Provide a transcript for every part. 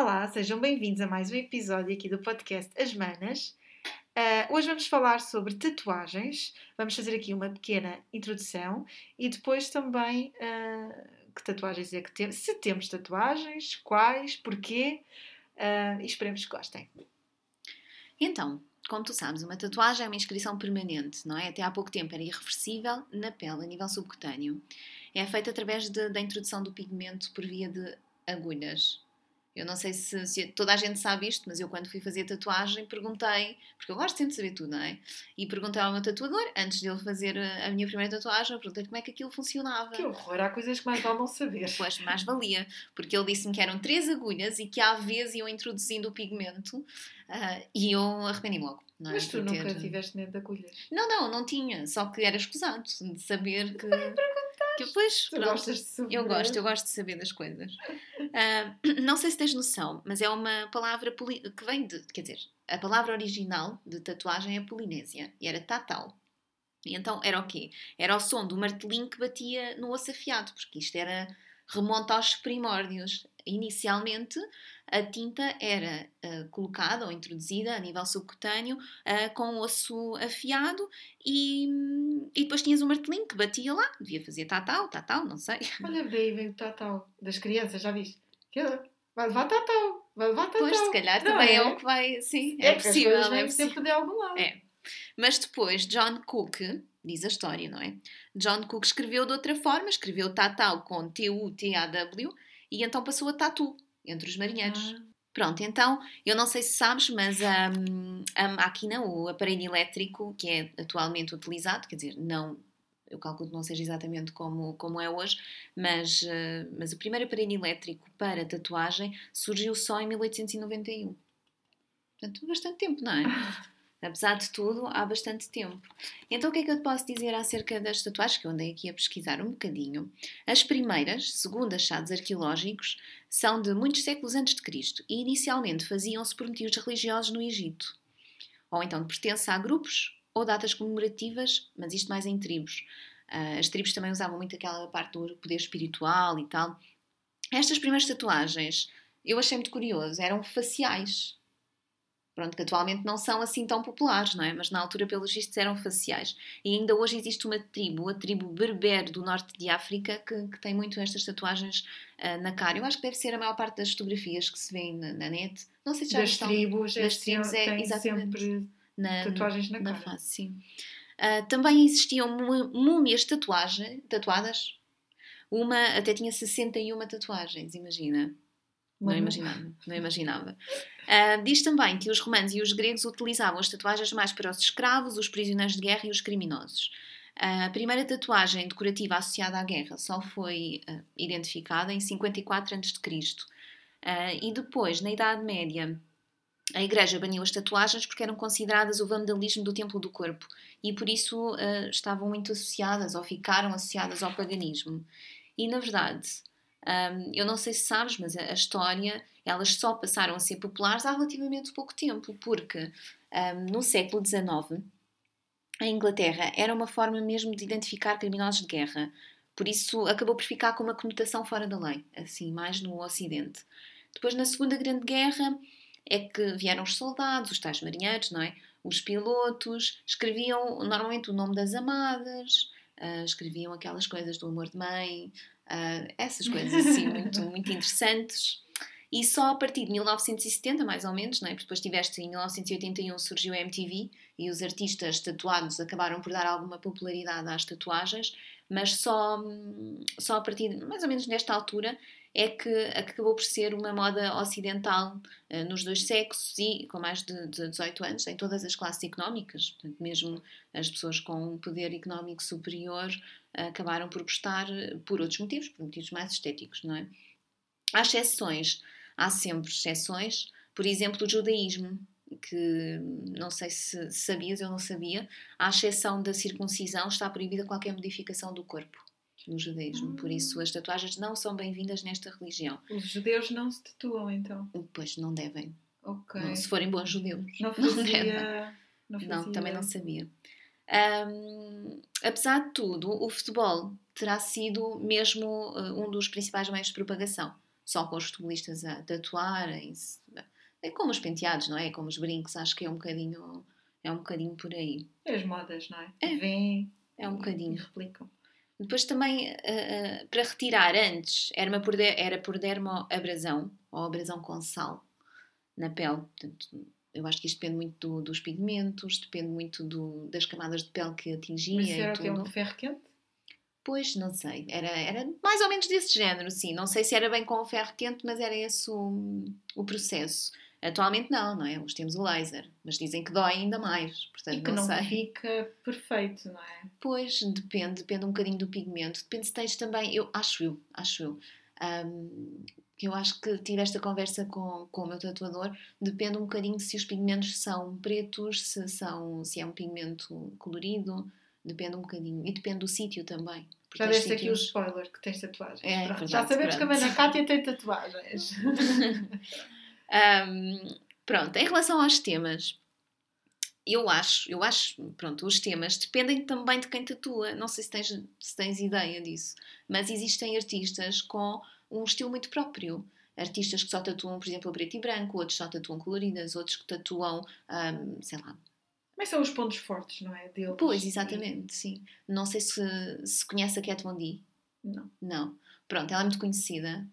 Olá, sejam bem-vindos a mais um episódio aqui do podcast As Manas. Uh, hoje vamos falar sobre tatuagens. Vamos fazer aqui uma pequena introdução e depois também uh, que tatuagens é que temos, se temos tatuagens, quais, porquê uh, e esperemos que gostem. Então, como tu sabes, uma tatuagem é uma inscrição permanente, não é? Até há pouco tempo era irreversível na pele, a nível subcutâneo. É feita através de, da introdução do pigmento por via de agulhas. Eu não sei se, se, toda a gente sabe isto, mas eu quando fui fazer tatuagem perguntei, porque eu gosto sempre de saber tudo, não é? E perguntei ao meu tatuador, antes de ele fazer a, a minha primeira tatuagem, eu perguntei como é que aquilo funcionava. Que horror, há coisas que mais vale não saber. Pois, mais valia, porque ele disse-me que eram três agulhas e que à vez iam introduzindo o pigmento uh, e eu arrependi logo. Não é? Mas tu nunca ter... tiveste medo de agulhas? Não, não, não tinha, só que era escusado de saber que... Que depois, tu gostas de saber. Eu gosto, eu gosto de saber das coisas. Uh, não sei se tens noção, mas é uma palavra que vem de. Quer dizer, a palavra original de tatuagem é polinésia e era tatal. E então era o quê? Era o som do martelinho que batia no osso afiado, porque isto era remonta aos primórdios. Inicialmente, a tinta era uh, colocada ou introduzida a nível subcutâneo uh, com osso afiado e, e depois tinhas um martelinho que batia lá, devia fazer tatal, tatal, não sei. Olha, daí vem o tatal das crianças, já viste? Vai levar tatal, vai levar tatal. Pois, se calhar não também é? é? o que vai, sim, é, é possível. É possível. sempre de algum lado. É. Mas depois, John Cook, diz a história, não é? John Cook escreveu de outra forma, escreveu tatal com T-U-T-A-W e então passou a tatu entre os marinheiros. Ah. Pronto, então, eu não sei se sabes, mas um, a máquina, o aparelho elétrico que é atualmente utilizado, quer dizer, não, eu calculo que não seja exatamente como, como é hoje, mas, uh, mas o primeiro aparelho elétrico para tatuagem surgiu só em 1891. Portanto, bastante tempo, não é? Apesar de tudo, há bastante tempo. Então, o que é que eu te posso dizer acerca das tatuagens que eu andei aqui a pesquisar um bocadinho? As primeiras, segundo achados arqueológicos, são de muitos séculos antes de Cristo e inicialmente faziam-se por motivos religiosos no Egito. Ou então de pertença a grupos ou datas comemorativas, mas isto mais em tribos. Ah, as tribos também usavam muito aquela parte do poder espiritual e tal. Estas primeiras tatuagens eu achei muito curioso, eram faciais pronto, que atualmente não são assim tão populares, não é? Mas na altura, pelos vistos, eram faciais. E ainda hoje existe uma tribo, a tribo berber do norte de África, que, que tem muito estas tatuagens uh, na cara. Eu acho que deve ser a maior parte das fotografias que se vê na, na net. Não sei se já das estão... Tribos, das tribos, é exatamente sempre na, tatuagens na, na cara. face, sim. Uh, também existiam múmias tatuagem, tatuadas. Uma até tinha 61 tatuagens, imagina. Não imaginava, não imaginava. Uh, diz também que os romanos e os gregos utilizavam as tatuagens mais para os escravos, os prisioneiros de guerra e os criminosos. Uh, a primeira tatuagem decorativa associada à guerra só foi uh, identificada em 54 a.C. Uh, e depois, na Idade Média, a Igreja baniu as tatuagens porque eram consideradas o vandalismo do templo do corpo e por isso uh, estavam muito associadas ou ficaram associadas ao paganismo. E na verdade, um, eu não sei se sabes, mas a, história, elas só passaram a ser populares há relativamente pouco tempo, porque um, no século XIX, a Inglaterra era uma forma mesmo de identificar criminosos de guerra. Por isso acabou por ficar com uma conotação fora da lei, assim, mais no Ocidente. Depois, na Segunda Grande Guerra, é que vieram os soldados, os tais marinheiros, não é? Os pilotos, escreviam normalmente o nome das amadas, uh, escreviam aquelas coisas do amor de mãe, Uh, essas coisas assim muito, muito interessantes. E só a partir de 1970, mais ou menos, não é? porque depois tiveste em 1981 surgiu a MTV e os artistas tatuados acabaram por dar alguma popularidade às tatuagens, mas só, só a partir, mais ou menos nesta altura, é que acabou por ser uma moda ocidental uh, nos dois sexos e com mais de, de 18 anos, em todas as classes económicas. Portanto, mesmo as pessoas com um poder económico superior uh, acabaram por gostar por outros motivos, por motivos mais estéticos, não é? Há exceções, há sempre exceções. Por exemplo, o judaísmo, que não sei se sabias, eu não sabia, à exceção da circuncisão, está proibida qualquer modificação do corpo no judaísmo. Por isso, as tatuagens não são bem-vindas nesta religião. Os judeus não se tatuam, então? Pois, não devem. Não, se forem bons judeus. Não fazia... Não, não, não também não sabia. Um, apesar de tudo, o futebol terá sido mesmo uh, um dos principais meios de propagação. só com os futebolistas a tatuarem-se. É como os penteados, não é? é? Como os brincos, acho que é um bocadinho, é um bocadinho por aí. É as modas, não é? É. Vêm É um bocadinho. replicam. Depois também, uh, uh, para retirar antes, era, por, de, era por dermoabrasão, ou abrasão com sal, na pele. Portanto, eu acho que isto depende muito do, dos pigmentos, depende muito do, das camadas de pele que atingia Mas e que é tudo. um ferro quente? Pois, não sei. Era, era mais ou menos desse género, sim. Não sei se era bem com o ferro quente, mas era esse o, o processo. Atualmente não, não é? Hoje temos o laser, mas dizem que dói ainda mais. Portanto, E que não, não sei. fica perfeito, não é? Pois, depende, depende um bocadinho do pigmento. Depende se tens também, eu acho eu, acho eu. que eu acho que tive esta conversa com, com o meu tatuador, depende um bocadinho se os pigmentos são pretos, se, são, se é um pigmento colorido, depende um bocadinho. E depende do sítio também. Já deste aqui o spoiler que tens tatuagens. É, Pronto, verdade, já sabemos que a pronto. Mana Cátia tem tatuagens. Ahm, pronto, em relação aos temas, eu acho, eu acho, pronto, os temas dependem também de quem tatua. Não sei se tens, se tens ideia disso, mas existem artistas com um estilo muito próprio. Artistas que só tatuam, por exemplo, a preto e branco, outros só tatuam coloridas, outros que tatuam, ahm, sei lá. Mas são os pontos fortes, não é? Deles. Pois, exatamente, sim. Não sei se, se conhece a Kat Von D. Não. Não. Pronto, ela é muito conhecida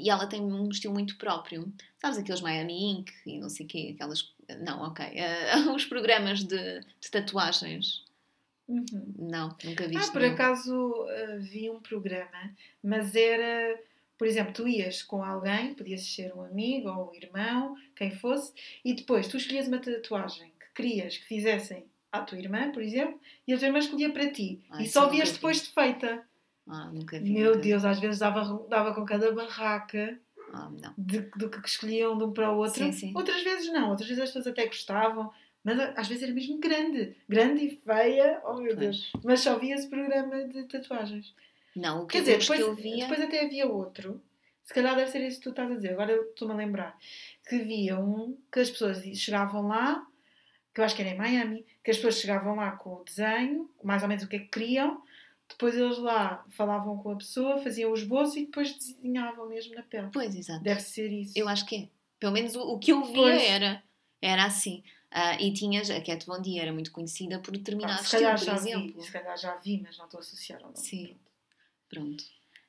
e ela tem um estilo muito próprio. Sabes aqueles Miami Ink e não sei o quê, aquelas. Não, ok. Eh, os programas de, de tatuagens. Uhum. Não, nunca vi Ah, por acaso uh, vi um programa, mas era, por exemplo, tu ias com alguém, podias ser um amigo ou um irmão, quem fosse, e depois tu escolhias uma tatuagem que querias que fizessem à tua irmã, por exemplo, e a tua irmã escolhia para ti. Ah, e só eu vias depois de feita. Ah, nunca vi. Meu nunca. Deus, às vezes dava, dava com cada barraca Ah, de, do que escolhiam de um para o outro. Sim, sim. Outras vezes não, outras vezes as pessoas até gostavam, mas às vezes era mesmo grande, grande e feia, oh meu Deus. Mas só via esse programa de tatuagens. Não, o que, Quer dizer, depois, que eu via. depois até havia outro, se calhar deve ser isso que tu estás a dizer, agora estou-me a lembrar, que havia um que as pessoas chegavam lá, que eu acho que era em Miami, que as pessoas chegavam lá com o desenho, mais ou menos o que é que queriam, depois eles lá falavam com a pessoa, faziam o esboço e depois desenhavam mesmo na pele. Pois, exato. Deve ser isso. Eu acho que é. Pelo menos o, o que eu via Pois. era. Era assim. Ah, e tinhas. A Cat Von D era muito conhecida por Ah, determinado se calhar estilo, já por exemplo. vi, se calhar já vi, mas não estou a associar ao nome. Sim. Pronto.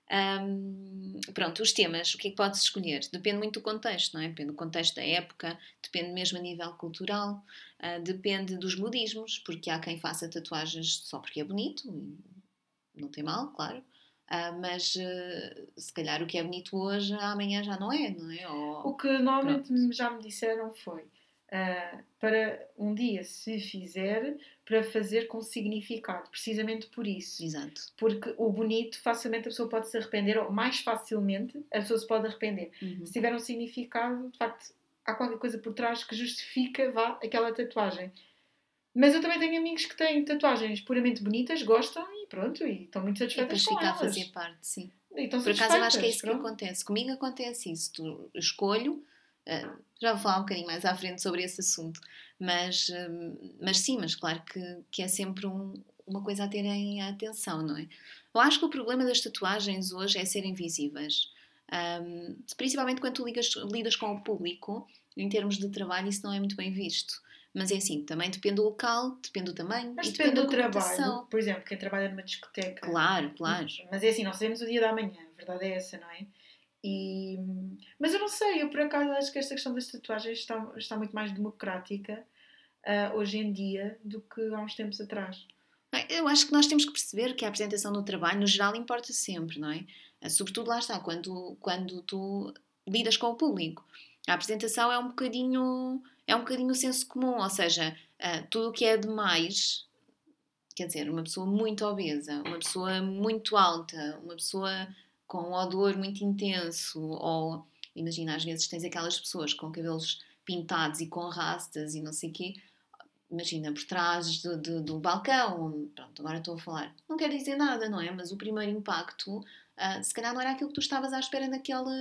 Ahm, pronto, os temas, o que é que podes escolher? Depende muito do contexto, não é? Depende do contexto da época, depende mesmo a nível cultural, ah, depende dos modismos, porque há quem faça tatuagens só porque é bonito, não tem mal, claro, ah, mas ah, se calhar o que é bonito hoje, amanhã já não é, não é? Ou- O que normalmente me- já me disseram foi ah, para um dia se fizer para fazer com significado, precisamente por isso. Exato. Porque o bonito facilmente a pessoa pode se arrepender, ou mais facilmente a pessoa se pode arrepender. Uhum. Se tiver um significado, de facto, há qualquer coisa por trás que justifica vá, aquela tatuagem. Mas eu também tenho amigos que têm tatuagens puramente bonitas, gostam e pronto, e estão muito E satisfeitas depois com fica a elas. fazer parte, sim. E Por acaso eu acho que é isso que pronto. acontece. Comigo acontece isso. Tu escolho, ah, já vou falar um bocadinho mais à frente sobre esse assunto, mas, hum, mas sim, mas claro que, que é sempre um- uma coisa a terem atenção, não é? Eu acho que o problema das tatuagens hoje é serem visíveis. Hum, principalmente quando tu ligas- lidas com o público, em termos de trabalho, isso não é muito bem visto. Mas é assim, também depende do local, depende do tamanho Mas e depende do trabalho. Por exemplo, quem trabalha numa discoteca. Claro, claro. Mas é assim, nós sabemos o dia da manhã, a verdade é essa, não é? E... Mas eu não sei, eu por acaso acho que esta questão das tatuagens está, está muito mais democrática ah, hoje em dia do que há uns tempos atrás. Eu acho que nós temos que perceber que a apresentação do trabalho, no geral, importa sempre, não é? Eh, Sobretudo lá está, quando, quando tu lidas com o público. A apresentação é um bocadinho, é um bocadinho o senso comum, ou seja, eh, tudo o que é demais, quer dizer, uma pessoa muito obesa, uma pessoa muito alta, uma pessoa com um odor muito intenso, ou imagina, às vezes tens aquelas pessoas com cabelos pintados e com rastas e não sei o quê, imagina, por trás do, do, do balcão, pronto, agora estou a falar, não quer dizer nada, não é? Mas o primeiro impacto, ah, se calhar não era aquilo que tu estavas à espera naquela,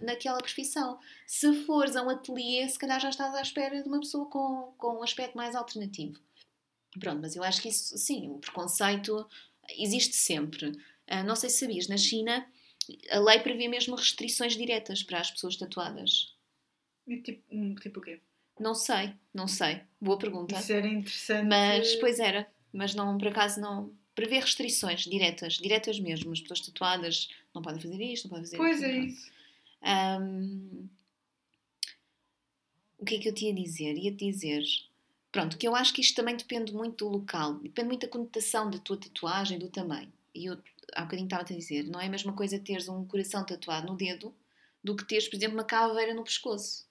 naquela profissão. Se fores a um ateliê, se calhar já estás à espera de uma pessoa com, com um aspecto mais alternativo. Pronto, mas eu acho que isso, sim, o preconceito existe sempre. Ah, não sei se sabias, na China a lei prevê mesmo restrições diretas para as pessoas tatuadas. Tipo, hum, tipo o quê? Não sei, não sei. Boa pergunta. Isso era interessante. Mas, pois era. Mas não, por acaso, não. Prevê restrições diretas, diretas mesmo. As pessoas tatuadas não podem fazer isto, não podem fazer Pois é pronto. isso. Ahm, o que é que eu te ia dizer? Ia te dizer. Pronto, que eu acho que isto também depende muito do local, depende muito da conotação da tua tatuagem, do tamanho. E eu há bocadinho estava-te a dizer, não é a mesma coisa teres um coração tatuado no dedo do que teres, por exemplo, uma caveira no pescoço.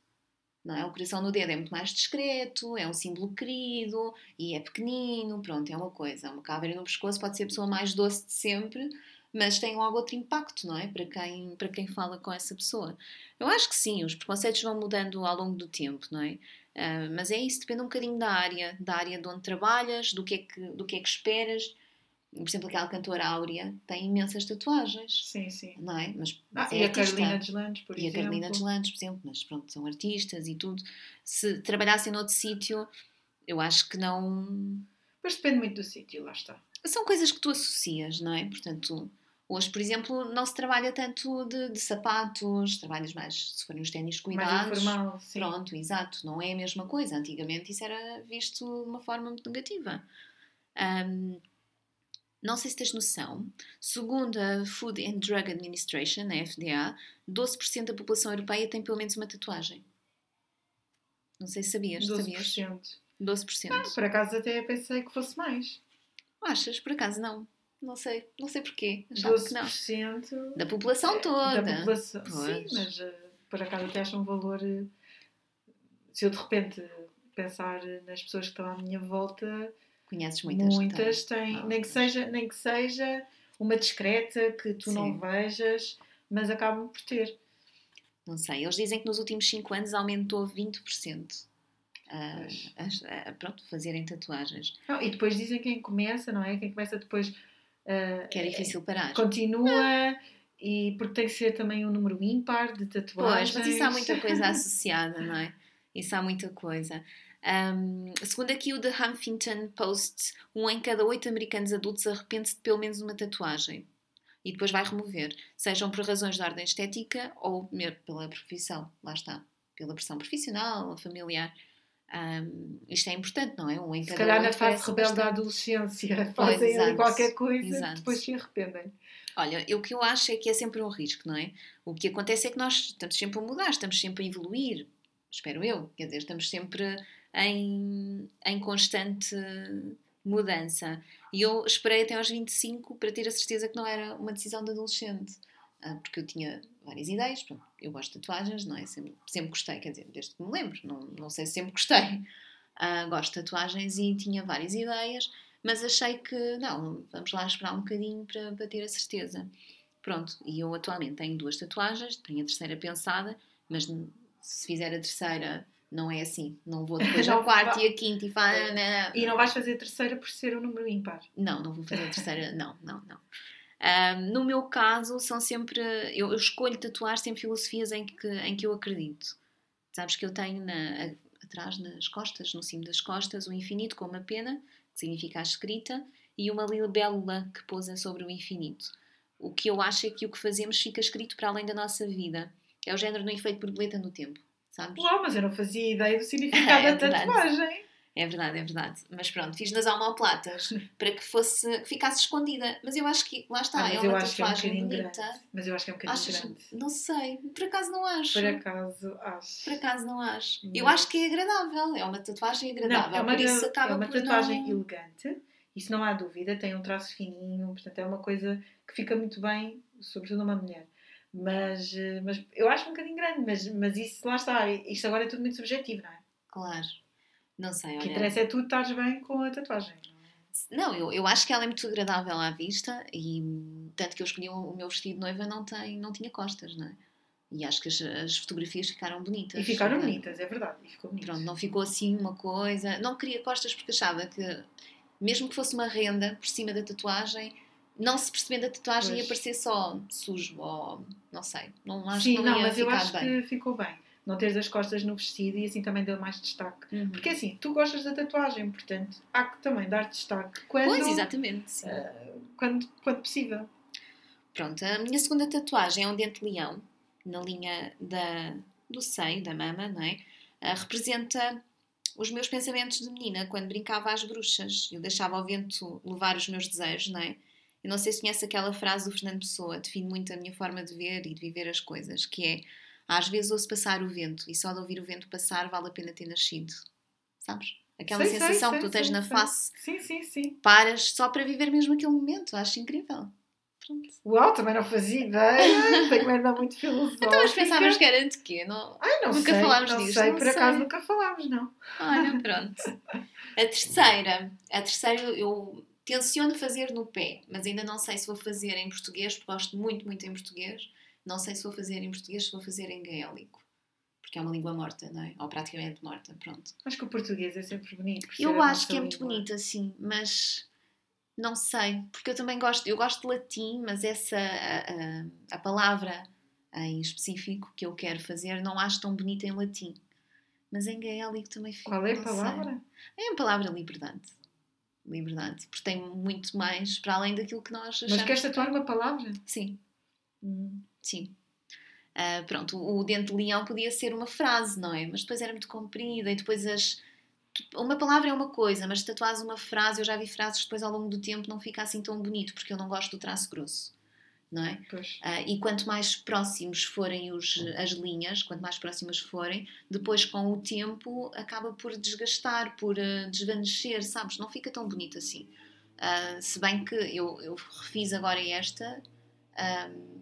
Não é? O coração no dedo é muito mais discreto, é um símbolo querido e é pequenino, pronto, é uma coisa. Uma caveira no pescoço pode ser a pessoa mais doce de sempre, mas tem logo outro impacto, não é? Para quem, para quem fala com essa pessoa. Eu acho que sim, os preconceitos vão mudando ao longo do tempo, não é? Ah, mas é isso, depende um bocadinho da área, da área de onde trabalhas, do que é que, do que, é que esperas. Por exemplo, aquela cantora Áurea tem imensas tatuagens, Sim, sim. não é? Mas, Ah, é e a artista. Carolina Deslandes, por E a exemplo. Carolina Deslandes, por exemplo, mas pronto, são artistas e tudo. Se trabalhassem noutro sítio, eu acho que não. Mas depende muito do sítio, lá está. São coisas que tu associas, não é? Portanto, hoje, por exemplo, não se trabalha tanto de, de sapatos, trabalhas mais, se forem os ténis Mais cuidados. informal, sim. Pronto, exato, não é a mesma coisa. Antigamente isso era visto de uma forma muito negativa. Ahm, não sei se tens noção, segundo a Food and Drug Administration, a FDA, 12% da população europeia tem pelo menos uma tatuagem. Não sei se sabias, sabias? 12%. 12%. Ah, por acaso até pensei que fosse mais. Achas? Por acaso não. Não sei, não sei porquê. Achava que não. 12% Da população é, toda. Da população. Sim, mas eh, por acaso até acho um valor. eh, se eu de repente pensar nas pessoas que estão à minha volta, Conheces muitas? muitas têm. Ah, nem, que seja, nem que seja uma discreta que tu não Sim. vejas, mas acabam por ter. Não sei, eles dizem que nos últimos 5 anos aumentou 20%. a- as- a- pronto, fazerem tatuagens. Não, e depois dizem quem começa, não é? Quem começa depois. eh, Que é difícil parar. Continua. E porque tem que ser também um número ímpar de tatuagens. Pois, mas isso há muita coisa associada, não é? Isso há muita coisa. Ahm, segundo aqui o The Huffington Post, um em cada oito americanos adultos arrepende-se de pelo menos uma tatuagem. E depois vai remover, sejam por razões de ordem estética ou pela profissão, lá está, pela pressão profissional, familiar. Ahm, isto é importante, não é? Um em Se cada calhar na fase rebelde da adolescência Pois, fazem exato, qualquer coisa exato. que depois se arrependem. Olha, o que eu acho é que é sempre um risco, não é? O que acontece é que nós estamos sempre a mudar, estamos sempre a evoluir, espero eu, quer dizer, estamos sempre em, em constante mudança. E eu esperei até aos 25 para ter a certeza que não era uma decisão de adolescente, Ah, porque eu tinha várias ideias, eu gosto de tatuagens, não é? Sempre, sempre gostei, quer dizer, desde que me lembro, não, não sei se sempre gostei. Ah, gosto de tatuagens e tinha várias ideias, mas achei que não, vamos lá esperar um bocadinho para, para ter a certeza. Pronto, e eu atualmente tenho duas tatuagens, tenho a terceira pensada, mas se fizer a terceira não é assim, não vou depois ao quarto e a quinta e falo. E não vais fazer a terceira por ser um número ímpar. Não, não vou fazer a terceira, não, não, não. Ahm, no meu caso, são sempre. Eu, eu escolho tatuar sempre filosofias em que, em que eu acredito. Sabes que eu tenho na- atrás, nas costas, no cimo das costas, o infinito com uma pena, que significa a escrita, e uma libélula que pousa sobre o infinito. O que eu acho é que o que fazemos fica escrito para além da nossa vida. É o género do efeito borboleta no tempo, sabes? Uau, mas eu não fazia ideia do significado É da tatuagem. É verdade, é verdade. Mas pronto, fiz nas almoplatas para que fosse, que ficasse escondida. Mas eu acho que, lá está, Ah, é uma que é um tatuagem bonita. grande. Mas eu acho que é um bocadinho Achas? grande. Não sei, por acaso não acho. Por acaso, acho. Por acaso não acho. Eu acho que é agradável, é uma tatuagem agradável. Não, é uma, por isso acaba é uma tatuagem não... elegante, isso não há dúvida, tem um traço fininho, portanto é uma coisa que fica muito bem, sobretudo numa mulher. Mas, eh, mas eu acho um bocadinho grande, mas, mas isso lá está, isto agora é tudo muito subjetivo, não é? Claro. Não sei, O que interessa é tu estares bem com a tatuagem. Não, eu, eu acho que ela é muito agradável à vista e tanto que eu escolhi o, meu vestido de noiva não, tem, não tinha costas, não é? E acho que as, as fotografias ficaram bonitas. E ficaram Então, bonitas, é verdade, e ficou bonito. Pronto, não ficou assim uma coisa. Não queria costas porque achava que, mesmo que fosse uma renda por cima da tatuagem, não se percebendo a tatuagem Pois. ia parecer só sujo ou não sei. Não acho Sim, que não, não, mas eu acho bem. que ficou bem. Não teres as costas no vestido e assim também deu mais destaque. Uhum. Porque assim, tu gostas da tatuagem, portanto, há que também dar destaque quando, Pois, exatamente. eh, quando, quando possível. Pronto, a minha segunda tatuagem é um dente leão, na linha da, do seio, da mama, não é? Uh, representa os meus pensamentos de menina, quando brincava às bruxas. Eu deixava o vento levar os meus desejos, não é? Eu não sei se conhece aquela frase do Fernando Pessoa, define muito a minha forma de ver e de viver as coisas, que é às vezes ouço passar o vento e só de ouvir o vento passar vale a pena ter nascido. Sabes? Aquela Sei, sensação sei, que tu tens sei, na face, Sim, sim, sim. paras só para viver mesmo aquele momento. Acho incrível. Pronto. Uau, também não fazia ideia. Tenho irmã muito filosófica. Então, mas pensavas que era de quê? Não... Ai, não Nunca sei, falámos não disto, sei, não por acaso nunca falámos, não. Olha, pronto. A terceira. A terceira eu tenciono fazer no pé, mas ainda não sei se vou fazer em português, porque gosto muito, muito em português. Não sei se vou fazer em português, se vou fazer em gaélico. Porque é uma língua morta, não é? Ou praticamente morta, pronto. Acho que o português é sempre bonito. Eu acho que é muito língua. bonito assim, mas não sei, porque eu também gosto, eu gosto de latim, mas essa a, a, a palavra em específico que eu quero fazer não acho tão bonita em latim. Mas em gaélico também fica. Qual é a não sei. palavra? É a palavra liberdade. Liberdade, porque tem muito mais para além daquilo que nós achamos. Mas queres tatuar uma palavra? Sim, Hum. sim. Ah, pronto, o dente de leão podia ser uma frase, não é? Mas depois era muito comprida e depois as. Uma palavra é uma coisa, mas tatuares uma frase, eu já vi frases que depois ao longo do tempo não fica assim tão bonito, porque eu não gosto do traço grosso, não é? Ah, e quanto mais próximos forem os, as linhas, quanto mais próximas forem, depois com o tempo acaba por desgastar, por ah, desvanecer, sabes? Não fica tão bonito assim. Ah, se bem que eu, eu refiz agora esta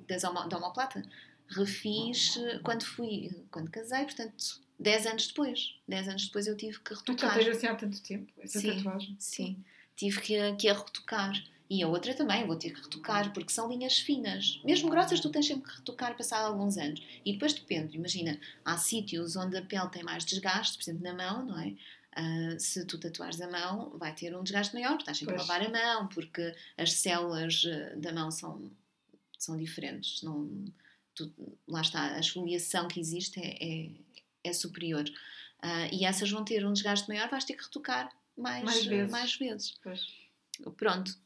das homo, da homoplata, refiz quando fui, quando casei, portanto, 10 anos depois. 10 anos depois eu tive que Tu já retocar. tens assim há tanto tempo, essa Sim. tatuagem. Sim, tive que, que a retocar. E a outra também vou ter que retocar, porque são linhas finas. Mesmo grossas, tu tens sempre que retocar passado alguns anos. E depois depende, imagina, há sítios onde a pele tem mais desgaste, por exemplo, na mão, não é? Ah, se tu tatuares a mão, vai ter um desgaste maior, porque estás sempre Pois. a lavar a mão, porque as células ah, da mão são, são diferentes. Não, tu- lá está, a esfoliação que existe é, é, é superior. Ah, e essas vão ter um desgaste maior, vais ter que retocar mais, Mais vezes. mais vezes. Pronto.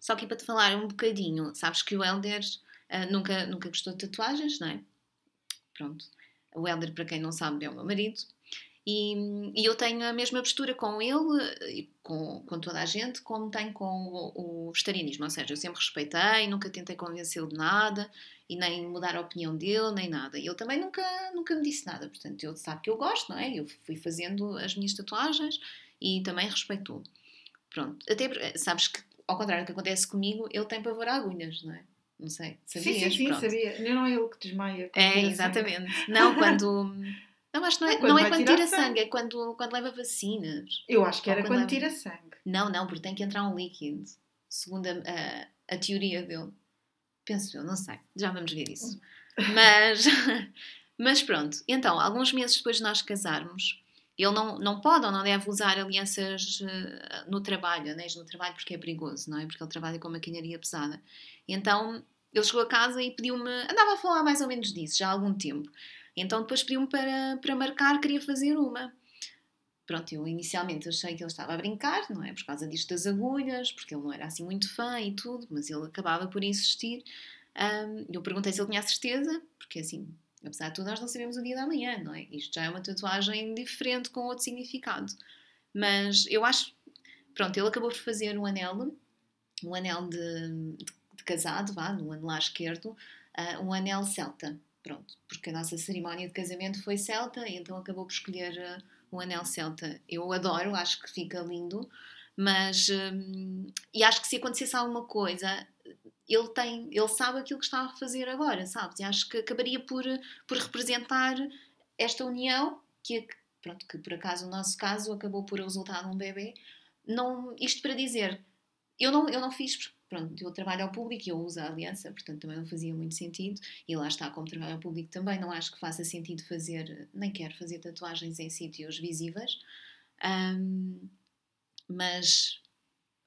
Só que para te falar um bocadinho, sabes que o Helder ah, nunca, nunca gostou de tatuagens, não é? Pronto. O Helder, para quem não sabe, é o meu marido. E, e eu tenho a mesma postura com ele com, com toda a gente, como tenho com o, o vegetarianismo. Ou seja, eu sempre respeitei, nunca tentei convencê-lo de nada e nem mudar a opinião dele, nem nada. E ele também nunca, nunca me disse nada. Portanto, ele sabe que eu gosto, não é? Eu fui fazendo as minhas tatuagens e também respeitou. Pronto. Até, sabes que, ao contrário do que acontece comigo, ele tem pavor a agulhas, não é? Não sei. Sabias? Sim, sim, sim, sabia. Não é ele que desmaia. quando É, tira sangue. exatamente. Não, quando. Não, acho que não é, É quando não é quando tira sangue. sangue, é quando, quando leva vacinas. Eu acho que era quando quando leva- tira sangue. Não, não, porque tem que entrar um líquido, segundo a, a, a teoria dele. Penso eu, não sei. Já vamos ver isso. Mas, mas pronto. Então, alguns meses depois de nós casarmos, ele não, não pode ou não deve usar alianças eh, no trabalho, anéis no trabalho, porque é perigoso, não é? Porque ele trabalha com maquinaria pesada. Então, ele chegou a casa e pediu-me... Andava a falar mais ou menos disso, já há algum tempo. Então, depois pediu-me para, para marcar, queria fazer uma. Pronto, eu inicialmente achei que ele estava a brincar, não é? Por causa disto das agulhas, porque ele não era assim muito fã e tudo, mas ele acabava por insistir. Ahm, eu perguntei se ele tinha certeza, porque assim, apesar de tudo, nós não sabemos o dia da manhã, não é? Isto já é uma tatuagem diferente, com outro significado. Mas eu acho. Pronto, ele acabou por fazer um anel, um anel de, de, de casado, vá, no anelar esquerdo, ah, um anel celta. Pronto, porque a nossa cerimónia de casamento foi celta, então acabou por escolher ah, o anel celta. Eu adoro, acho que fica lindo, mas. hum, e acho que se acontecesse alguma coisa, ele tem, ele sabe aquilo que está a fazer agora, sabes? E acho que acabaria por, por representar esta união que, pronto, que por acaso o nosso caso acabou por resultar num bebê. Não, isto para dizer, eu não, eu não fiz, pronto, eu trabalho ao público e eu uso a aliança, portanto também não fazia muito sentido. E lá está, como trabalho ao público também, não acho que faça sentido fazer, nem quero fazer tatuagens em sítios visíveis. Ahm, mas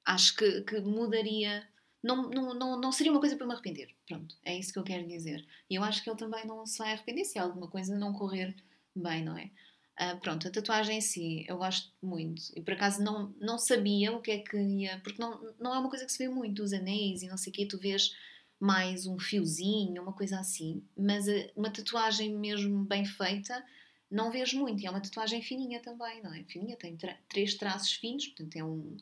acho que, que mudaria. Não, não, não, não seria uma coisa para me arrepender. Pronto, é isso que eu quero dizer. E eu acho que ele também não se vai arrepender se alguma coisa não correr bem, não é? Ah, pronto, a tatuagem em si, eu gosto muito. E por acaso não, não sabia o que é que ia. Porque não, não é uma coisa que se vê muito, os anéis e não sei o quê. Tu vês mais um fiozinho, uma coisa assim. Mas eh, uma tatuagem mesmo bem feita, não vejo muito. E é uma tatuagem fininha também, não é? Fininha, tem tra três traços finos, portanto é um,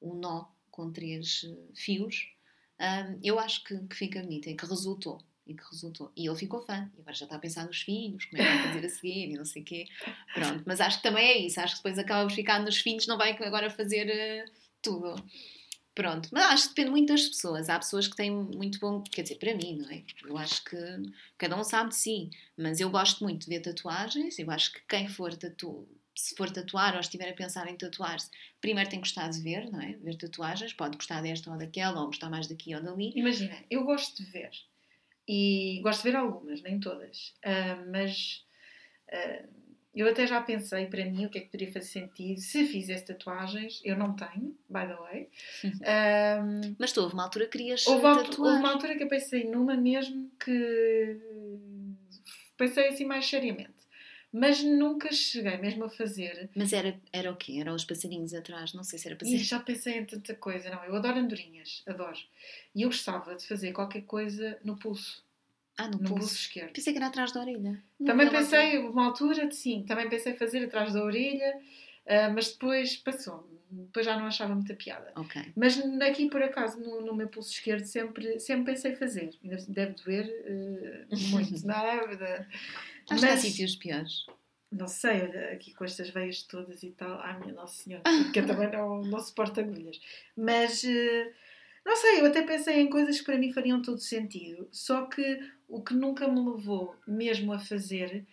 um nó com três uh, fios. Um, eu acho que, que fica bonita e que resultou e que resultou. E ele ficou fã, e agora já está a pensar nos filhos, como é que vai fazer a seguir e não sei o quê. Pronto, mas acho que também é isso, acho que depois acaba por ficar nos filhos, não vai agora fazer uh, tudo. Pronto, mas acho que depende muito das pessoas. Há pessoas que têm muito bom, quer dizer, para mim, não é? Eu acho que cada um sabe de si, mas eu gosto muito de ver tatuagens. Eu acho que quem for tatu se for tatuar ou estiver a pensar em tatuar-se, primeiro tem que gostar de ver, não é? Ver tatuagens, pode gostar desta ou daquela, ou gostar mais daqui ou dali. Imagina, eu gosto de ver, e gosto de ver algumas, nem todas. Uh, mas uh, eu até já pensei para mim o que é que poderia fazer sentido se fizesse tatuagens. Eu não tenho, by the way. Um, mas tu, houve uma altura que querias houve, tatuar. Houve uma altura que eu pensei numa mesmo que pensei assim mais seriamente. Mas nunca cheguei mesmo a fazer. Mas era, era o quê? Eram os passarinhos atrás? Não sei se era passarinhos. E já pensei em tanta coisa. Não, eu adoro andorinhas. Adoro. E eu gostava de fazer qualquer coisa no pulso. Ah, no, no pulso. pulso. esquerdo. Pensei que era atrás da orelha. Não também pensei, uma altura, sim, também pensei fazer atrás da orelha, uh, mas depois passou Depois já não achava muita piada. Ok. Mas aqui, por acaso, no, no meu pulso esquerdo, sempre, sempre pensei fazer. Deve doer uh, muito, não é? Acho mas, que há sítios piores. Não sei, aqui com estas veias todas e tal. Ai, minha Nossa Senhora, porque eu também não, não suporto agulhas. Mas, uh, não sei, eu até pensei em coisas que para mim fariam todo sentido. Só que o que nunca me levou mesmo a fazer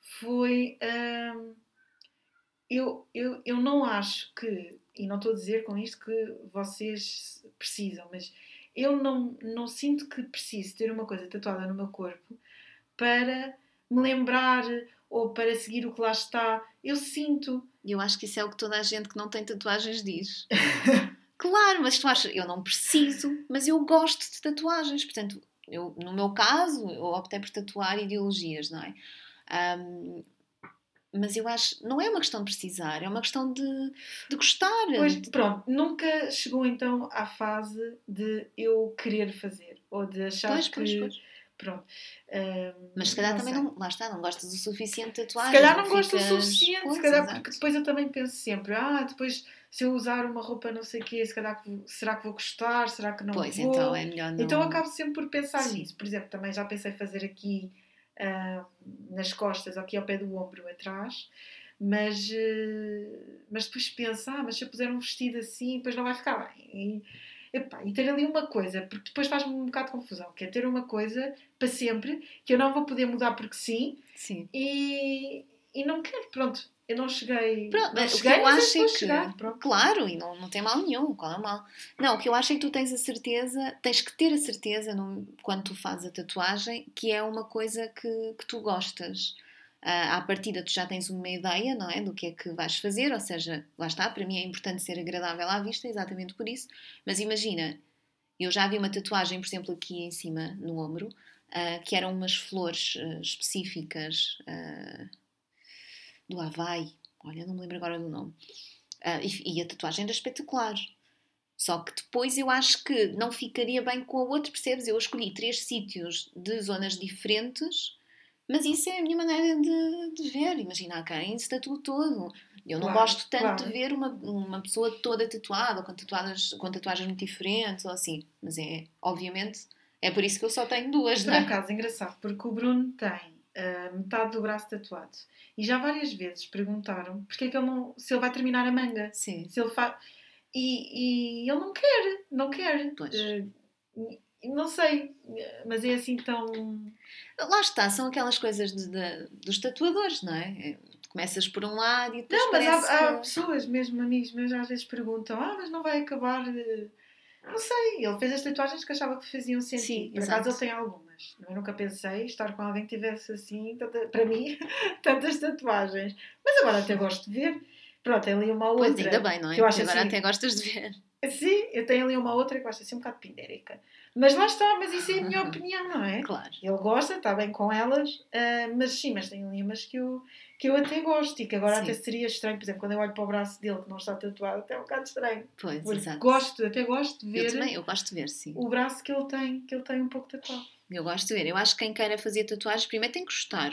foi. Uh, eu, eu, eu não acho que, e não estou a dizer com isto que vocês precisam, mas eu não, não sinto que preciso ter uma coisa tatuada no meu corpo para me lembrar ou para seguir o que lá está. Eu sinto. Eu acho que isso é o que toda a gente que não tem tatuagens diz. claro, mas tu achas, eu não preciso, mas eu gosto de tatuagens. Portanto, eu, no meu caso, eu optei por tatuar ideologias, não é? Um, mas eu acho, não é uma questão de precisar, é uma questão de, de gostar. Pois, pronto, nunca chegou então à fase de eu querer fazer ou de achar pois, que. Pois, pois Pronto. Um, Mas se calhar não também sei. não, lá está, não gostas o suficiente de tatuagem. Se calhar não gosto o suficiente, pois, se calhar exato. porque depois eu também penso sempre, ah, depois se eu usar uma roupa não sei o quê, se calhar será que vou gostar, será que não pois, vou? então é melhor não... Então acabo sempre por pensar Sim. nisso. Por exemplo, também já pensei fazer aqui uh, nas costas, aqui ao pé do ombro atrás, mas, uh, mas depois penso, ah, mas se eu puser um vestido assim, depois não vai ficar bem. E, Epá, e ter ali uma coisa, porque depois faz-me um bocado de confusão, que é ter uma coisa para sempre, que eu não vou poder mudar porque sim, sim. E, e não quero, pronto, eu não cheguei. Pronto, não cheguei, o que eu acho é que. Chegar, claro, e não, não tem mal nenhum, qual é o mal? Não, o que eu acho é que tu tens a certeza, tens que ter a certeza no, quando tu fazes a tatuagem que é uma coisa que, que tu gostas. Uh, à partida tu já tens uma ideia, não é? Do que é que vais fazer, ou seja, lá está, para mim é importante ser agradável à vista, exatamente por isso. Mas imagina, eu já vi uma tatuagem, por exemplo, aqui em cima, no ombro, uh, que eram umas flores uh, específicas do Havaí, olha, não me lembro agora do nome. E, e, a tatuagem era espetacular. Só que depois eu acho que não ficaria bem com a outra, percebes? Eu escolhi três sítios de zonas diferentes mas isso é a minha maneira de, de ver. Imagina, quem se tatua todo. Eu não claro, gosto tanto claro. de ver uma, uma pessoa toda tatuada, com, tatuadas, com tatuagens muito diferentes ou assim. Mas é, obviamente, é por isso que eu só tenho duas, Por não é? um caso engraçado, porque o Bruno tem uh, metade do braço tatuado. E já várias vezes perguntaram porque é que ele não, se ele vai terminar a manga. Sim. Se ele faz. E, e ele não quer, não quer. Pois. Uh, não sei, mas é assim tão. Lá está, são aquelas coisas de, de, dos tatuadores, não é? é começas por um lado e depois. Não, mas há, há, pessoas, mesmo amigos meus, às vezes perguntam: Ah, mas não vai acabar. Não sei, ele fez as tatuagens que achava que faziam sentido. Sim, por acaso ele tem algumas. Eu nunca pensei estar com alguém que tivesse assim, tanta, para mim, tantas tatuagens. Mas agora até gosto de ver. Pronto, tem ali uma outra. Pois ainda bem, não é? Que eu acho agora assim, até gostas de ver. Sim, eu tenho ali uma outra que eu acho assim um bocado pindérica. Mas lá está, mas isso é a minha opinião, não é? Claro. Ele gosta, está bem com elas, uh, mas sim, mas tem ali umas que eu, que eu até gosto e que agora Sim. até seria estranho, por exemplo, quando eu olho para o braço dele que não está tatuado, até é um bocado estranho. Pois, Porque exato. gosto, até gosto de Eu ver também, eu gosto de ver, sim. o braço que ele tem, que ele tem um pouco tatuado. Eu gosto de ver. Eu acho que quem queira fazer tatuagens, primeiro tem que gostar.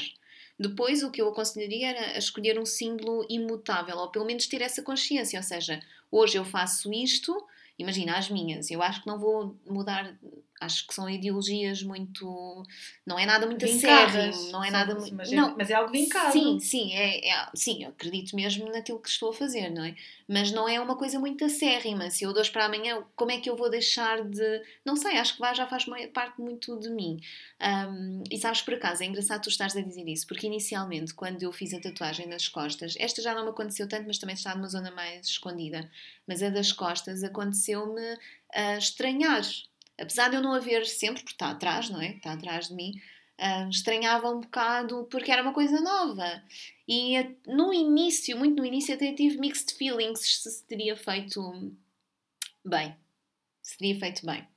Depois, o que eu aconselharia era escolher um símbolo imutável, ou pelo menos ter essa consciência. Ou seja, hoje eu faço isto, imagina as minhas, eu acho que não vou mudar, acho que são ideologias muito. Não é nada muito acérrimo, não é são- nada muito. Mas é, Não, mas é algo vincado. Sim, sim, é, é- sim, eu acredito mesmo naquilo que estou a fazer, não é? Mas não é uma coisa muito acérrima. Se eu hoje para amanhã, como é que eu vou deixar de. Não sei, acho que vai, já faz parte muito de mim. Ahm, e sabes, por acaso, é engraçado tu estares a dizer isso, porque inicialmente, quando eu fiz a tatuagem nas costas, esta já não me aconteceu tanto, mas também está numa zona mais escondida. Mas a das costas aconteceu-me ah, estranhar. Apesar de eu não a ver sempre, porque está atrás, não é? Está atrás de mim. ah, estranhava um bocado porque era uma coisa nova. E no início, muito no início, até tive mixed feelings se se teria feito bem. Se teria feito bem.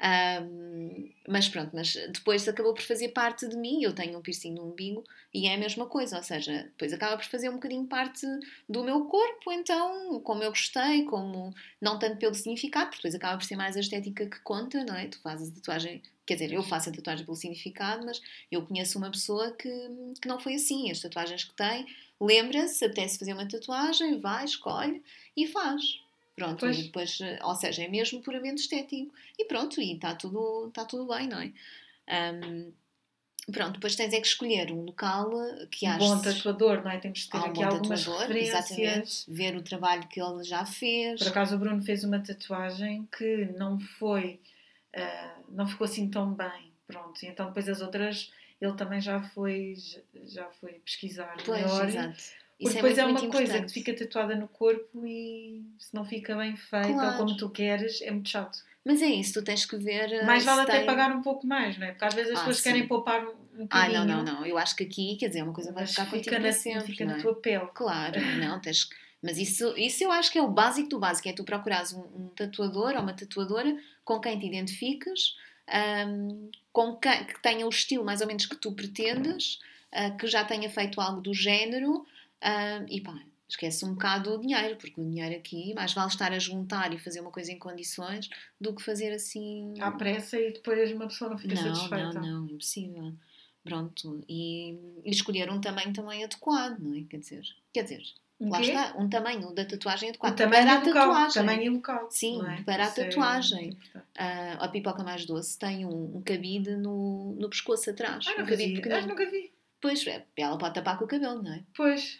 Ahm, mas pronto, mas depois acabou por fazer parte de mim. Eu tenho um piercing no umbigo e é a mesma coisa, ou seja, depois acaba por fazer um bocadinho parte do meu corpo, então, como eu gostei, como não tanto pelo significado, porque depois acaba por ser mais a estética que conta, não é? Tu fazes a tatuagem, quer dizer, eu faço a tatuagem pelo significado, mas eu conheço uma pessoa que, que não foi assim. As tatuagens que tem, lembra-se, apetece fazer uma tatuagem, vai, escolhe e faz. Pronto, Pois. e depois, eh, ou seja, é mesmo puramente estético. E pronto, e está tudo, tá tudo bem, não é? Ahm, pronto, depois tens é que escolher um local que Um aches... bom tatuador, não é? Temos que ter um aqui bom algumas tatuador, exatamente. Ver o trabalho que ele já fez. Por acaso o Bruno fez uma tatuagem que não foi, ah, não ficou assim tão bem, pronto. E então depois as outras ele também já foi, já foi pesquisar Pois, melhor. exato. Porque Isso depois é, muito, uma coisa que fica tatuada no corpo e se não fica bem feita ou Claro. como tu queres, é muito chato. Mas é isso, tu tens que ver. eh, Mais vale até tem- pagar um pouco mais, não é? Porque às vezes as Ah, pessoas sim. querem poupar um um Ah, bocadinho. não, não, não. Eu acho que aqui, quer dizer, é uma coisa vai ficar contigo fica, na, sempre. fica na é? tua pele. Claro, não, tens que- Mas isso, isso eu acho que é o básico do básico, é tu procurares um, um tatuador ou uma tatuadora com quem te identifiques, ahm, com quem, que tenha o estilo mais ou menos que tu pretendes, ah, que já tenha feito algo do género, ah, e pá, esquece um bocado o dinheiro, porque o dinheiro aqui, mais vale estar a juntar e fazer uma coisa em condições do que fazer assim... À pressa e depois uma pessoa não fica Não, satisfeita. não, não, impossível. Pronto, e, e escolher um tamanho também adequado, não é? Quer dizer, quer dizer, Um lá quê? está, um tamanho da tatuagem adequado tamanho para a o local. tatuagem. Tamanho e local. Sim, é? para a é tatuagem. importante. Ah, a pipoca mais doce tem um, um cabide no, no pescoço atrás. Ah, um cabide vi. Ah, pequenino. nunca vi. Pois, é, ela pode tapar com o cabelo, não é? Pois,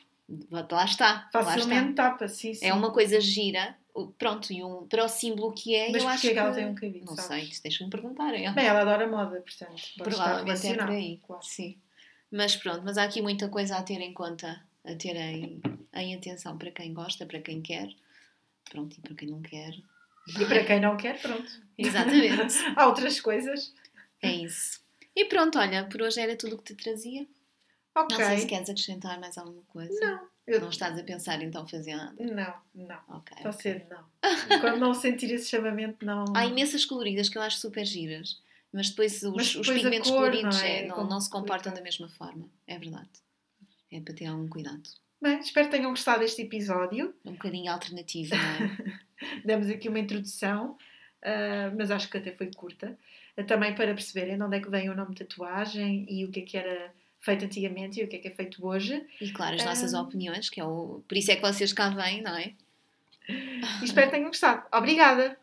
Lá está, facilmente tapa, sim, sim. É uma coisa gira, pronto, e um, para o símbolo que é, Mas eu acho que ela que- tem um cabide, Não sabes? sei, isso deixa-me perguntar a ela. Bem, ela adora moda, portanto, Provavelmente é por aí. Claro. Sim. Mas pronto, mas há aqui muita coisa a ter em conta, a ter em, em atenção para quem gosta, para quem quer. Pronto, e para quem não quer. E para quem não quer, pronto. Exatamente. Há outras coisas. É isso. E pronto, olha, por hoje era tudo o que te trazia. Ok. Não sei se queres acrescentar mais alguma coisa. Não, eu... Não estás a pensar então fazer nada. não, não. Ok. Tão ok. cedo, não. Quando não sentir esse chamamento, não. Há imensas coloridas que eu acho super giras, mas depois os, Mas os depois a pigmentos cor, coloridos não é? é, não, não se comportam da mesma forma. É verdade. É para ter algum cuidado. Bem, espero que tenham gostado deste episódio. É um bocadinho alternativo, não é? Demos aqui uma introdução, ah, mas acho que até foi curta. Ah, também para perceberem de onde é que vem o nome tatuagem e o que é que era feito antigamente e o que é que é feito hoje. E claro, as nossas opiniões, que é o. Por isso é que vocês cá vêm, não é? E espero que tenham gostado. Obrigada!